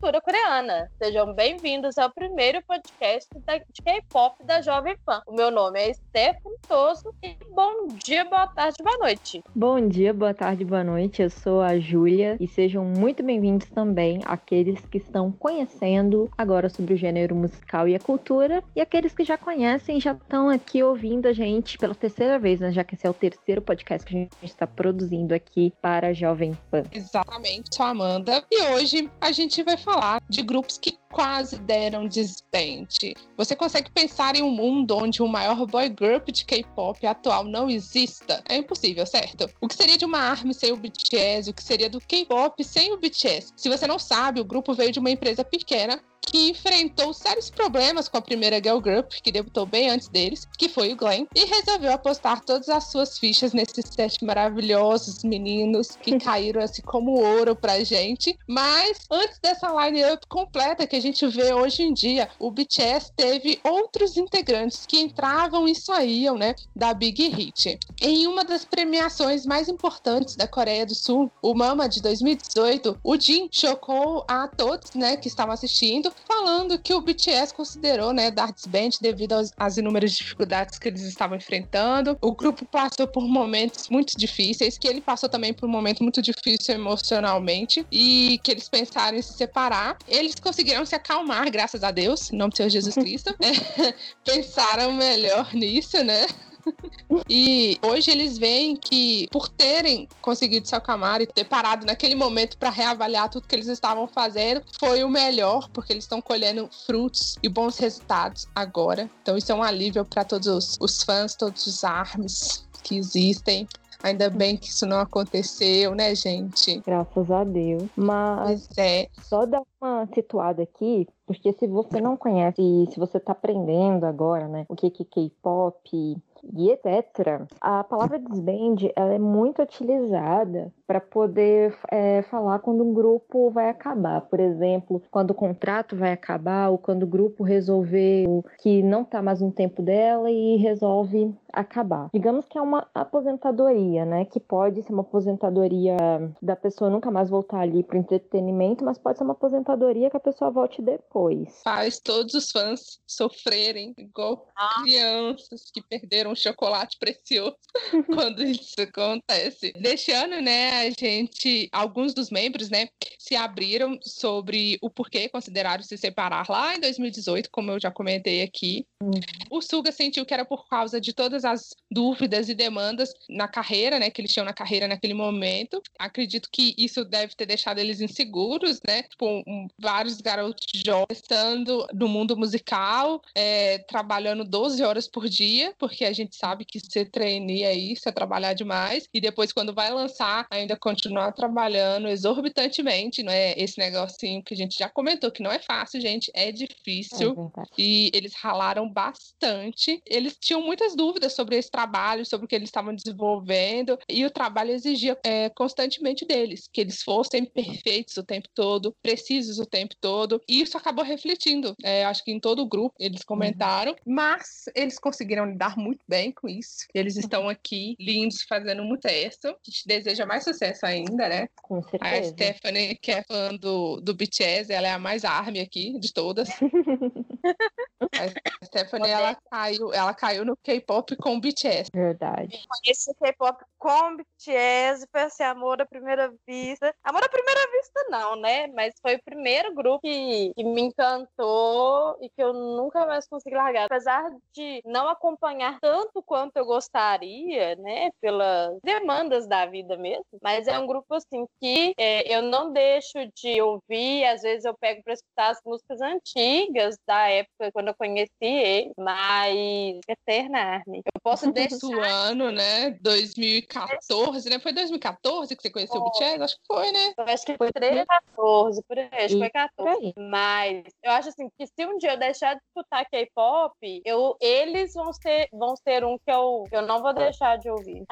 cultura coreana. Sejam bem-vindos ao primeiro podcast de K-pop da Jovem Pan. O meu nome é Stefano Toso e bom dia, boa tarde, boa noite. Bom dia, boa tarde, boa noite. Eu sou a Júlia e sejam muito bem-vindos também aqueles que estão conhecendo agora sobre o gênero musical e a cultura e aqueles que já conhecem já estão aqui ouvindo a gente pela terceira vez, né? Já que esse é o terceiro podcast que a gente está produzindo aqui para a Jovem Pan. Exatamente, sou a Amanda. E hoje a gente vai falar de grupos que quase deram desbande. Você consegue pensar em um mundo onde o maior boy group de K-pop atual não exista? É impossível, certo? O que seria de uma ARMY sem o BTS? O que seria do K-pop sem o BTS? Se você não sabe, o grupo veio de uma empresa pequena que enfrentou sérios problemas com a primeira girl group, que debutou bem antes deles, que foi o Glenn, e resolveu apostar todas as suas fichas nesses sete maravilhosos meninos que caíram assim como ouro pra gente. Mas antes dessa line-up completa que a gente vê hoje em dia, o BTS teve outros integrantes que entravam e saíam, né, da Big Hit. Em uma das premiações mais importantes da Coreia do Sul, o Mama de 2018, o Jin chocou a todos, né, que estavam assistindo, falando que o BTS considerou, né, dar desband devido às inúmeras dificuldades que eles estavam enfrentando. O grupo passou por momentos muito difíceis, que ele passou também por um momento muito difícil emocionalmente e que eles pensaram em se separar. Eles conseguiram se acalmar, graças a Deus, em nome do Senhor Jesus Cristo. é, pensaram melhor nisso, né? e hoje eles veem que, por terem conseguido se acalmar e ter parado naquele momento para reavaliar tudo que eles estavam fazendo, foi o melhor, porque eles estão colhendo frutos e bons resultados agora. Então, isso é um alívio para todos os, os fãs, todos os armes que existem. Ainda bem que isso não aconteceu, né, gente? Graças a Deus. Mas é. só dar uma situada aqui, porque se você não conhece e se você está aprendendo agora, né, o que é K-pop, e etc. A palavra desband ela é muito utilizada para poder é, falar quando um grupo vai acabar. Por exemplo, quando o contrato vai acabar ou quando o grupo resolveu que não está mais no tempo dela e resolve acabar. Digamos que é uma aposentadoria, né? Que pode ser uma aposentadoria da pessoa nunca mais voltar ali para entretenimento, mas pode ser uma aposentadoria que a pessoa volte depois. Faz todos os fãs sofrerem igual ah. crianças que perderam um chocolate precioso quando isso acontece. Deste ano, né, a gente, alguns dos membros, né, se abriram sobre o porquê consideraram se separar lá em 2018, como eu já comentei aqui. Uhum. O Suga sentiu que era por causa de todas as dúvidas e demandas na carreira, né, que eles tinham na carreira naquele momento. Acredito que isso deve ter deixado eles inseguros, né, tipo, um, vários garotos jovens estando no mundo musical, é, trabalhando 12 horas por dia, porque a gente sabe que ser trainee é isso, é trabalhar demais, e depois quando vai lançar, ainda continuar trabalhando exorbitantemente, não é esse negocinho que a gente já comentou, que não é fácil, gente, é difícil, é e eles ralaram bastante, eles tinham muitas dúvidas sobre esse trabalho, sobre o que eles estavam desenvolvendo, e o trabalho exigia é, constantemente deles, que eles fossem perfeitos o tempo todo, precisos o tempo todo, e isso acabou refletindo, é, acho que em todo o grupo eles comentaram, uhum. mas eles conseguiram lidar muito bem com isso. Eles estão aqui, lindos, fazendo muito sucesso. A gente deseja mais sucesso ainda, né? Com certeza. A Stephanie, que é fã do, do BTS, ela é a mais arme aqui de todas. a Stephanie, ela caiu, ela caiu no K-pop com o BTS. Verdade. Conheci o K-pop com o BTS, foi assim, amor à primeira vista. Amor à primeira vista não, né? Mas foi o primeiro grupo que, que me encantou e que eu nunca mais consegui largar. Apesar de não acompanhar tanto quanto eu gostaria, né? Pelas demandas da vida mesmo. Mas é um grupo, assim, que é, eu não deixo de ouvir. Às vezes eu pego para escutar as músicas antigas da época quando eu conheci ele. Mas Eterna Army. Eu posso deixar... Do ano, né? 2014, né? Foi 2014 que você conheceu o BTS? Acho que foi, né? Eu acho que foi 13, 14, por aí. Acho que foi 14. Mas eu acho, assim, que se um dia eu deixar de escutar K-pop, eu, eles vão ser, vão ser um que eu, que eu não vou deixar de ouvir.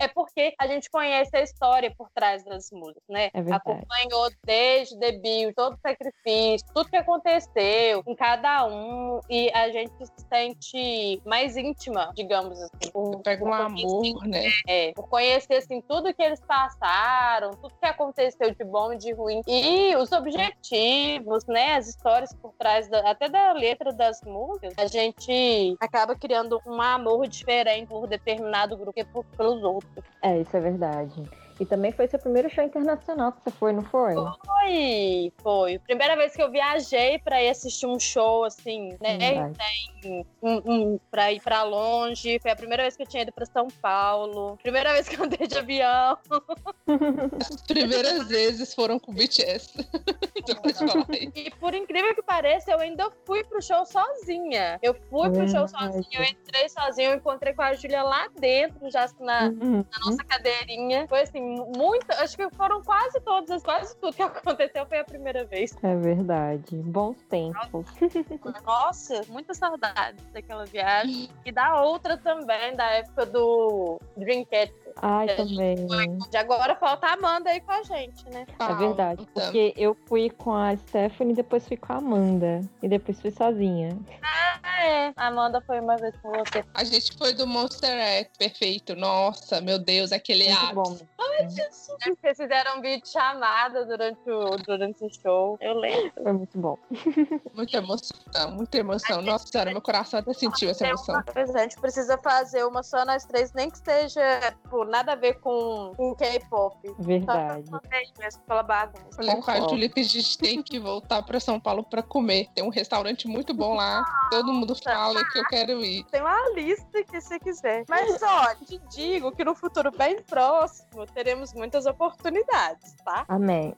É porque a gente conhece a história por trás das músicas, né? É Acompanhou desde o debut, todo o sacrifício, tudo que aconteceu em cada um. e a gente se sente mais íntima, digamos assim. Por, Pega um amor, né? É, por conhecer assim, tudo que eles passaram, tudo que aconteceu de bom e de ruim. E os objetivos, né? As histórias por trás da, até da letra das músicas, a gente acaba criando um amor diferente por determinado grupo e por, pelos outros. É, isso é verdade. E também foi seu primeiro show internacional que você foi, não foi? Foi, foi. Primeira vez que eu viajei pra ir assistir um show, assim, né? Tem, um, um, pra ir pra longe. Foi a primeira vez que eu tinha ido pra São Paulo. Primeira vez que eu andei de avião. As primeiras vezes foram com o BTS. e por incrível que pareça, eu ainda fui pro show sozinha. Eu fui pro show sozinha, eu entrei sozinha, eu encontrei com a Júlia lá dentro, já na, uhum. na nossa cadeirinha. Foi assim, muito. Acho que foram quase todas, quase tudo que aconteceu foi a primeira vez. É verdade. Bons tempos. Nossa, muita saudade daquela viagem. E da outra também, da época do Dreamcatcher. Ai, também. De agora falta a Amanda aí com a gente, né? É verdade. Porque eu fui com a Stephanie, depois fui com a Amanda. E depois fui sozinha. Ah, é. A Amanda foi uma vez com você. A gente foi do Monster X, perfeito. Nossa, meu Deus, aquele Muito bom. Ai, Jesus. Vocês fizeram um vídeo chamada durante o, durante o show. Eu lembro. Foi muito bom. Muita emoção, muita emoção. Nossa senhora, meu coração até sentiu essa emoção. Pois a gente precisa fazer uma só nós três, nem que esteja por nada a ver com, com K-pop. Verdade. Só mesmo pela bagunça. Falei com a Julia que a gente tem que voltar para São Paulo para comer. Tem um restaurante muito bom lá. Todo mundo fala que eu quero ir. Tem uma lista que você quiser. Mas olha, te digo que no futuro bem próximo teremos muitas oportunidades, tá? Amém.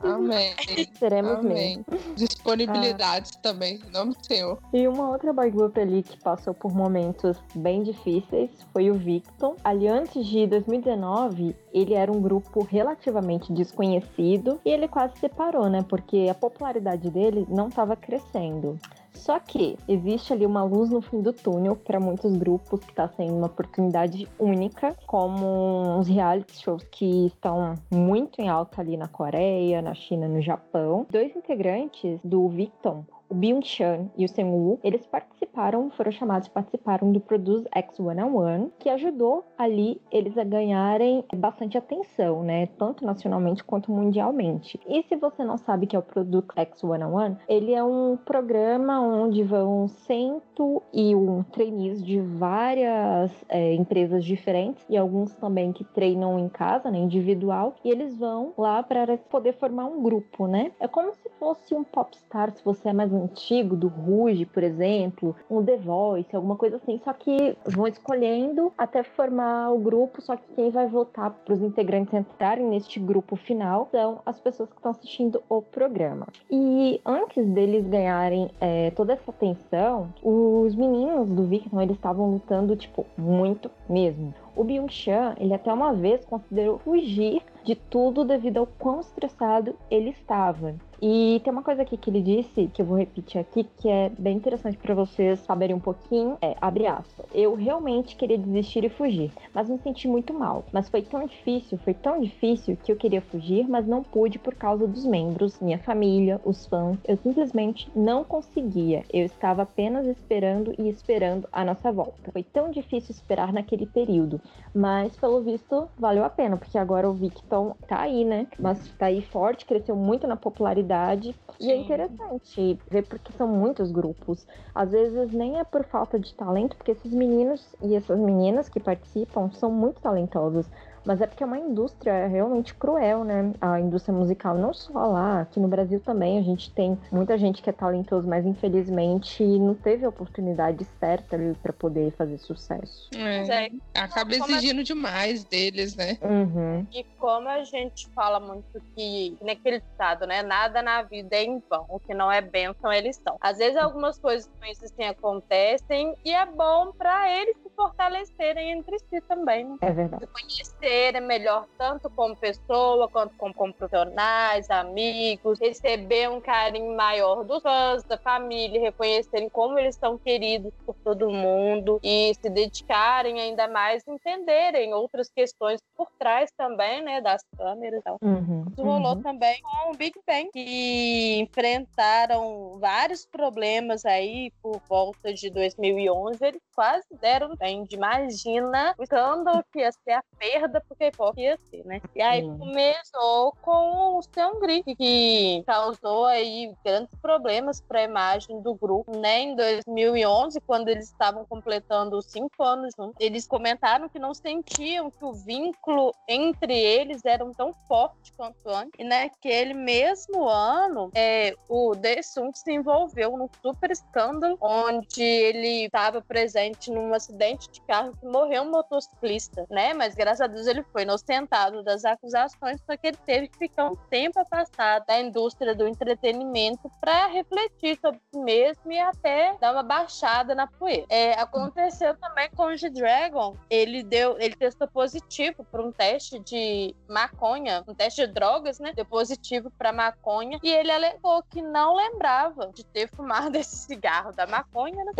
Amém. Teremos Amém. mesmo. Disponibilidades ah. também, em nome do Senhor. E uma outra boy group ali que passou por momentos bem difíceis foi o Victon. Ali antes de 2019, ele era um grupo relativamente desconhecido e ele quase separou, né? Porque a popularidade dele não estava crescendo. Só que existe ali uma luz no fim do túnel para muitos grupos que está sendo uma oportunidade única, como os reality shows que estão muito em alta ali na Coreia, na China, no Japão. Dois integrantes do Victon o Byung-chan e o Seung-woo, eles participaram, foram chamados, participaram do Produce X One on One, que ajudou ali eles a ganharem bastante atenção, né, tanto nacionalmente quanto mundialmente. E se você não sabe que é o Produce X One on One, ele é um programa onde vão 101 trainees de várias é, empresas diferentes e alguns também que treinam em casa, né, individual, e eles vão lá para poder formar um grupo, né? É como se fosse um popstar, se você é mais antigo, do Ruge, por exemplo, um The Voice, alguma coisa assim, só que vão escolhendo até formar o grupo, só que quem vai votar para os integrantes entrarem neste grupo final são as pessoas que estão assistindo o programa. E antes deles ganharem é, toda essa atenção, os meninos do Victor, eles estavam lutando, tipo, muito mesmo. O Byung-chan, ele até uma vez considerou fugir de tudo devido ao quão estressado ele estava. E tem uma coisa aqui que ele disse, que eu vou repetir aqui, que é bem interessante para vocês saberem um pouquinho. É, abre aspas. Eu realmente queria desistir e fugir, mas me senti muito mal. Mas foi tão difícil, foi tão difícil que eu queria fugir, mas não pude por causa dos membros, minha família, os fãs. Eu simplesmente não conseguia. Eu estava apenas esperando e esperando a nossa volta. Foi tão difícil esperar naquele período, mas pelo visto valeu a pena, porque agora o Victon tá aí, né? Mas tá aí forte, cresceu muito na popularidade Sim. E é interessante ver porque são muitos grupos. Às vezes nem é por falta de talento, porque esses meninos e essas meninas que participam são muito talentosos mas é porque é uma indústria realmente cruel, né? A indústria musical, não só lá, aqui no Brasil também, a gente tem muita gente que é talentoso, mas infelizmente não teve a oportunidade certa ali para poder fazer sucesso. É, acaba exigindo demais deles, né? Uhum. E como a gente fala muito que, naquele estado, né? Nada na vida é em vão, o que não é bênção, eles são. Às vezes algumas coisas ruins assim acontecem e é bom para eles fortalecerem entre si também. Né? É verdade. Se conhecerem melhor, tanto como pessoa, quanto como, como profissionais, amigos, receber um carinho maior dos fãs, da família, reconhecerem como eles são queridos por todo mundo e se dedicarem ainda mais, entenderem outras questões por trás também, né, das câmeras. Uhum, Isso rolou uhum. também com o Big Bang, que enfrentaram vários problemas aí por volta de 2011. Eles quase deram bem. Imagina o escândalo que ia ser a perda pro K-pop ia ser, né? E aí Sim. começou com o Seungri, que causou aí grandes problemas para a imagem do grupo, né? Em 2011, quando eles estavam completando cinco anos juntos, eles comentaram que não sentiam que o vínculo entre eles era tão forte quanto antes. E naquele mesmo ano, é, o Daesung se envolveu num super escândalo, onde ele estava presente num acidente de carro que morreu um motociclista, né? Mas graças a Deus ele foi inocentado das acusações, só que ele teve que ficar um tempo afastado da indústria do entretenimento para refletir sobre si mesmo e até dar uma baixada na poeira. É, aconteceu também com o G-Dragon, ele deu, ele testou positivo para um teste de maconha, um teste de drogas, né? Deu positivo para maconha e ele alegou que não lembrava de ter fumado esse cigarro da maconha, né?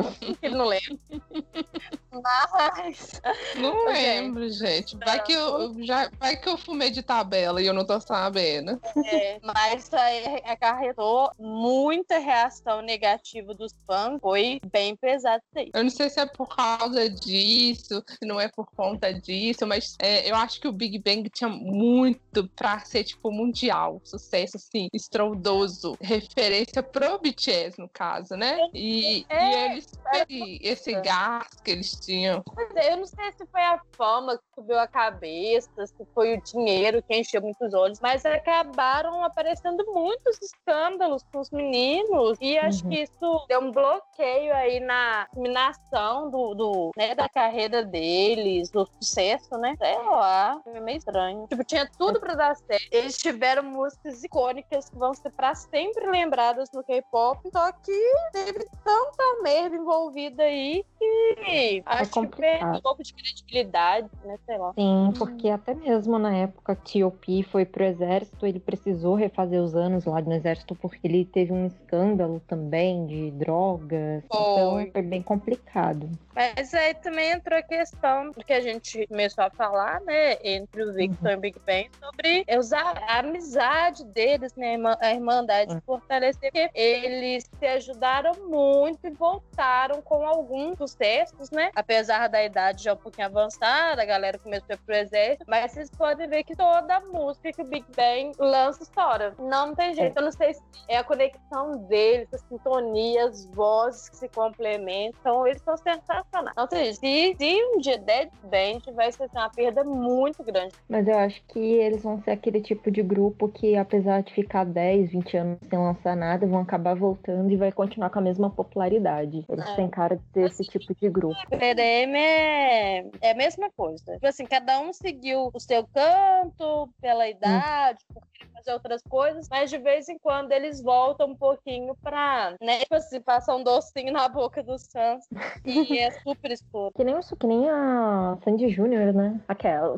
Ele não lembra. Mas Não lembro, gente. Vai que, eu, já, vai que eu fumei de tabela e eu não tô sabendo. É, mas isso aí acarretou muita reação negativa dos fãs. Foi bem pesado isso. Eu não sei se é por causa disso, se não é por conta disso, mas é, eu acho que o Big Bang tinha muito pra ser, tipo, mundial. Sucesso, assim, estrondoso. Referência pro BTS, no caso, né? E, É, e eles, esse, esse gás que eles tinham. Pois é, eu não sei se foi a fama que subiu a cabeça, se foi o dinheiro que encheu muitos olhos, mas acabaram aparecendo muitos escândalos com os meninos e acho Uhum. que isso deu um bloqueio aí na eliminação do, do, né, da carreira deles, do sucesso, né? Sei lá, foi meio estranho. Tipo, tinha tudo pra dar certo. Eles tiveram músicas icônicas que vão ser pra sempre lembradas no K-pop, só que teve tanta merda envolvida aí que acho que complicado. um pouco de credibilidade, né? Sei lá. Sim, porque até mesmo na época que T.O.P. foi pro exército, ele precisou refazer os anos lá no exército porque ele teve um escândalo também de drogas. Então Foi. foi bem complicado. Mas aí também entrou a questão do que a gente começou a falar, né, entre o Victor e o Big Bang, sobre usar a amizade deles, né, a irmandade, Uhum. fortalecer, porque eles se ajudaram muito e voltaram com alguns sucessos, né, apesar da idade já um pouquinho avançada, a galera começou a ir pro exército, mas vocês podem ver que toda música que o Big Bang lança estoura. Não tem jeito, eu não sei se é a conexão deles, as vozes que se complementam, eles são sensacionais. Não sei, se, se um dia der band, vai ser assim, uma perda muito grande. Mas eu acho que eles vão ser aquele tipo de grupo que, apesar de ficar 10, 20 anos sem lançar nada, vão acabar voltando e vai continuar com a mesma popularidade. Eles É. têm cara de ser esse tipo de grupo. PDM é, é a mesma coisa. Tipo assim, cada um seguiu o seu canto, pela idade, por querer fazer outras coisas, mas de vez em quando eles voltam um pouquinho pra, né, tipo assim, passar um docinho na boca dos fãs e é super escuro. Que nem isso, que nem a Sandy Júnior, né? Aquela.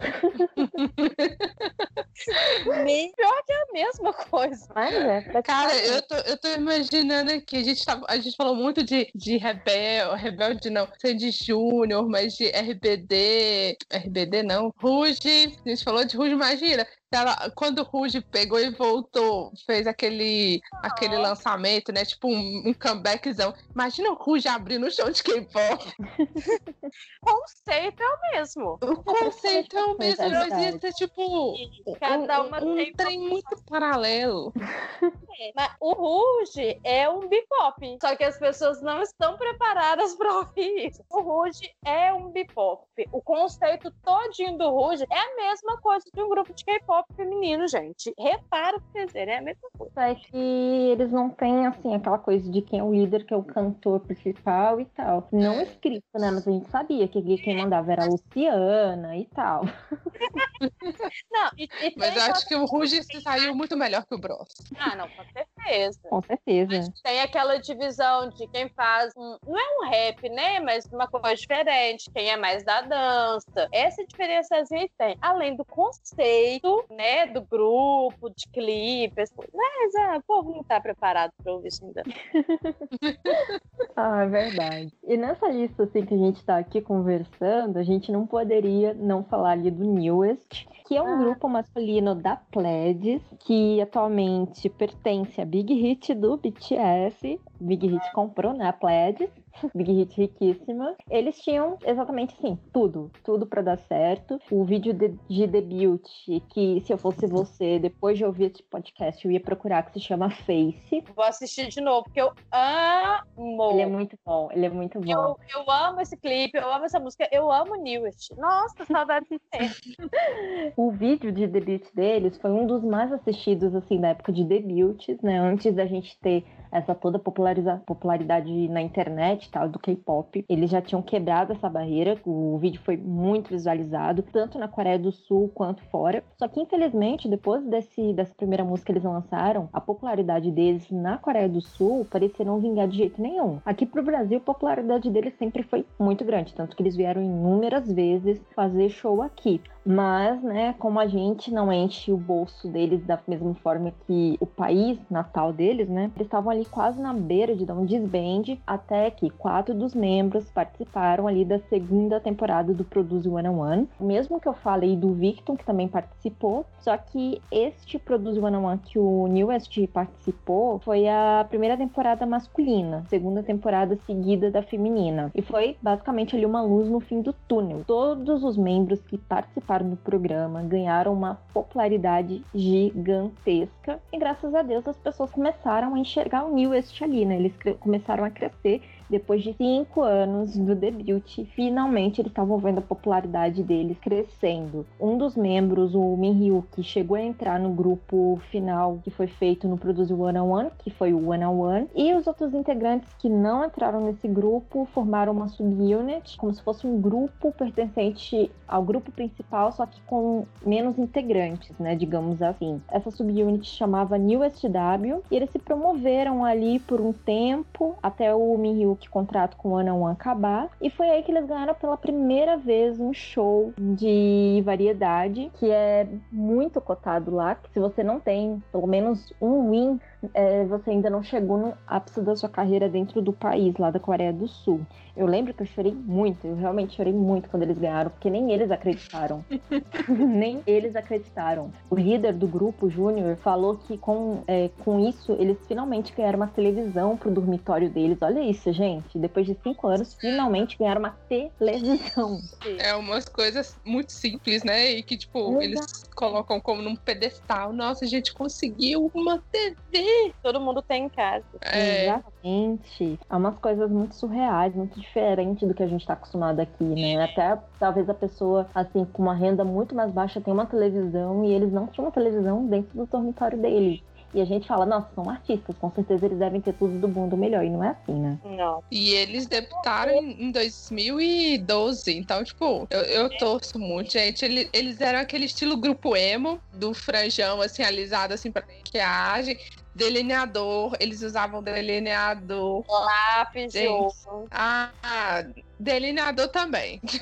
Me- Pior que é a mesma coisa. Mas é, Cara, praticamente. eu tô, eu tô imaginando aqui, a gente, tá, a gente falou muito de, de Rebel, Rebelde não, Sandy Júnior, mas de RBD, RBD não, Ruge, a gente falou de Ruge, imagina, ela, quando o Ruge pegou e voltou, fez aquele, aquele lançamento, né, tipo um, um comebackzão, imagina o Ruge abrindo o show de K-pop, O conceito é o mesmo. o conceito é o mesmo, é mas ia ser tipo Cada um, uma um tem trem muito paralelo. Mas o Ruge é um bipop, só que as pessoas não estão preparadas para ouvir isso. O Ruge é um bipop. O conceito todinho do Ruge é a mesma coisa de um grupo de K-pop feminino, gente. Repara o que vocês verem, é a mesma coisa. É que eles não têm, assim, aquela coisa de quem é o líder, que é o cantor principal e tal. Não escrito, né? Mas a gente sabia que quem mandava era a Luciana e tal. Não, e, e Mas eu acho que o Ruge se saiu muito melhor que o Bros. Ah, não, com certeza. certeza. Com certeza. Tem aquela divisão de quem faz, um, não é um rap, né? Mas uma coisa diferente, quem é mais da dança. Essa diferençazinha tem. Além do conceito, né? Do grupo, de clipes. Mas ah, o povo não tá preparado pra ouvir isso ainda. ah, é verdade. E nessa lista, assim, que a gente tá aqui conversando, a gente não poderia não falar ali do Newest, que é um ah. grupo masculino da Pledis, que atualmente pertence à Big Hit do BTS. Big Hit comprou, né, a Pledis. Big Hit riquíssima. Eles tinham exatamente assim, tudo, tudo para dar certo. O vídeo de, de, debut, que se eu fosse você, depois de ouvir esse podcast, eu ia procurar, que se chama Face. Vou assistir de novo, porque eu amo. Ele é muito bom, ele é muito bom. Eu, eu amo esse clipe, eu amo essa música, eu amo Newest. Nossa, saudade de o vídeo de debut deles foi um dos mais assistidos, assim, na época de debuts, né? Antes da gente ter essa toda popularidade na internet tal do K-pop. Eles já tinham quebrado essa barreira, o vídeo foi muito visualizado, tanto na Coreia do Sul quanto fora. Só que infelizmente, depois desse, dessa primeira música que eles lançaram, a popularidade deles na Coreia do Sul parecia não vingar de jeito nenhum. Aqui pro Brasil, a popularidade deles sempre foi muito grande, tanto que eles vieram inúmeras vezes fazer show aqui. Mas, né, como a gente não enche o bolso deles da mesma forma que o país natal deles, né, eles estavam ali quase na beira de dar um desband, até que quatro dos membros participaram ali da segunda temporada do Produce One on One. Mesmo que eu falei do Victor, que também participou, só que este Produce One on One que o Newest participou foi a primeira temporada masculina, segunda temporada seguida da feminina. E foi basicamente ali uma luz no fim do túnel. Todos os membros que participaram do programa ganharam uma popularidade gigantesca e graças a Deus as pessoas começaram a enxergar o Newest ali, né? Eles começaram a crescer depois de cinco anos do debut, finalmente eles estavam vendo a popularidade deles crescendo. Um dos membros, o Minryu, que chegou a entrar no grupo final que foi feito no Produce One on One, que foi o One on One, e os outros integrantes que não entraram nesse grupo formaram uma subunit, como se fosse um grupo pertencente ao grupo principal, só que com menos integrantes, né, digamos assim. Essa subunit chamava New SW e eles se promoveram ali por um tempo até o Minryu que contrato com o One One acabar. E foi aí que eles ganharam pela primeira vez um show de variedade, que é muito cotado lá. Que se você não tem pelo menos um win é, você ainda não chegou no ápice da sua carreira dentro do país, lá da Coreia do Sul. Eu lembro que eu chorei muito, eu realmente chorei muito quando eles ganharam, porque nem eles acreditaram. nem eles acreditaram. O líder do grupo, Júnior, falou que com, é, com isso eles finalmente ganharam uma televisão pro dormitório deles. Olha isso, gente. Depois de cinco anos, finalmente ganharam uma televisão. É umas coisas muito simples, né? E que, tipo, Exato. eles colocam como num pedestal. Nossa, a gente conseguiu uma TV todo mundo tem em casa. É. Exatamente. É umas coisas muito surreais, muito diferentes do que a gente está acostumado aqui, né? Até talvez a pessoa, assim, com uma renda muito mais baixa tenha uma televisão e eles não tinham uma televisão dentro do dormitório deles. E a gente fala, nossa, são artistas, com certeza eles devem ter tudo do bom do melhor. E não é assim, né? Não. E eles debutaram em 2012. Então, tipo, eu, eu torço muito, gente. Eles, eles eram aquele estilo grupo emo, do franjão, assim, alisado, assim, pra maquiagem delineador, eles usavam delineador. Lápis de ouro. Ah, delineador também. Sim.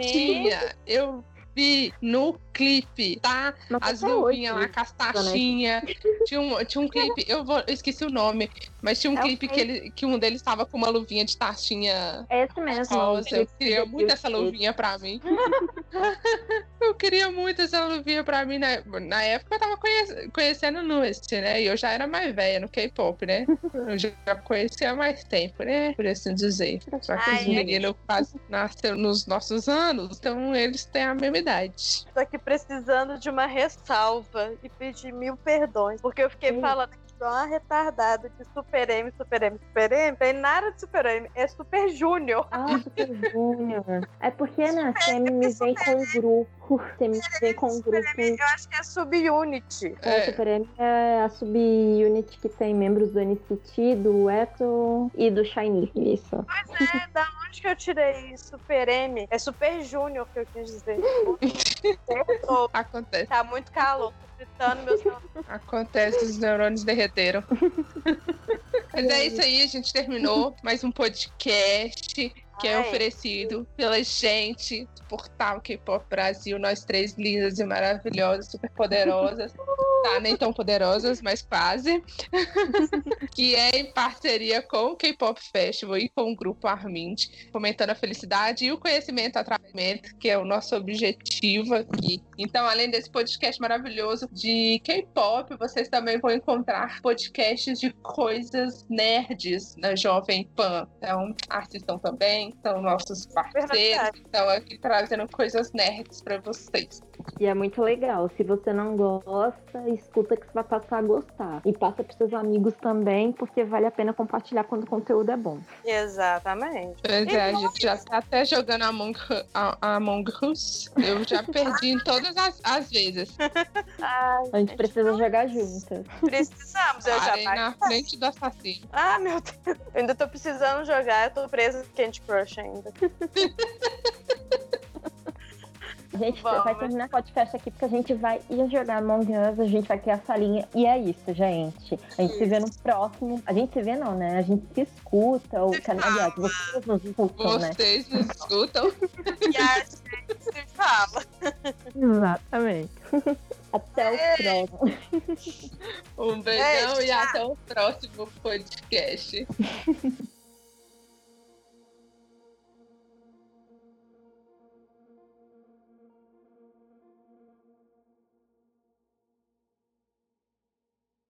Tinha. Eu vi no clipe, tá? As luvinhas lá com as taxinhas. Tinha um, tinha um clipe, eu, vou, eu esqueci o nome, mas tinha um é clipe que, ele, que um deles estava com uma luvinha de taxinha. É esse mesmo. Rosa. Eu queria muito essa luvinha pra mim. eu queria muito essa luvinha pra mim. Na, na época eu tava conhece, conhecendo Nust, né? E eu já era mais velha no K-pop, né? Eu já conhecia há mais tempo, né? Por assim dizer. Só que Ai, os meninos quase nasceram nos nossos anos, então eles têm a mesma idade. Tô aqui precisando de uma ressalva e pedir mil perdões, porque eu fiquei falando igual uma retardada de Super M, Super M, Super M. Tem nada de Super M, é Super Júnior. Ah, Super Júnior. É porque, né, você me vem com um grupo. Você me vem com um grupo. Eu acho que é Subunit. É. é. Super M é a Subunit que tem membros do NCT, do Eto e do Shiny. Isso. Pois é, da onde que eu tirei Super M? É Super Júnior que eu quis dizer. Acontece. Tá muito calor Meus Acontece, os neurônios derreteram. Mas é isso aí, a gente terminou mais um podcast que é Ai. oferecido pela gente do portal K-Pop Brasil, nós três lindas e maravilhosas, super poderosas. Tá, nem tão poderosas, mas quase. que é em parceria com o K-Pop Festival e com o grupo Armind, fomentando a felicidade e o conhecimento através que é o nosso objetivo aqui. Então, além desse podcast maravilhoso de K-pop, vocês também vão encontrar podcasts de coisas nerds na Jovem Pan. Então, assistam também, são nossos parceiros, Verdade. estão aqui trazendo coisas nerds para vocês. E é muito legal. Se você não gosta, escuta que você vai passar a gostar. E passa pros seus amigos também, porque vale a pena compartilhar quando o conteúdo é bom. Exatamente. Pois é, a gente já tá até jogando Among, a- Among Us. Eu já perdi em todas as, as vezes. Ai, A gente precisa jogar juntas. precisamos, eu já Parei na frente do assassino. Ah, meu Deus. Eu ainda tô precisando jogar, eu tô presa no Candy Crush ainda. A gente Bom, vai mas- terminar o podcast aqui porque a gente vai ir jogar Among Us, a gente vai criar a salinha. E é isso, gente. A gente se vê no próximo. A gente se vê não, né? A gente se escuta. Ou, Se aliás, vocês nos escutam, né? Vocês nos escutam. E a gente se fala. Exatamente. Até o próximo. Um beijão Beijo, e até o próximo podcast.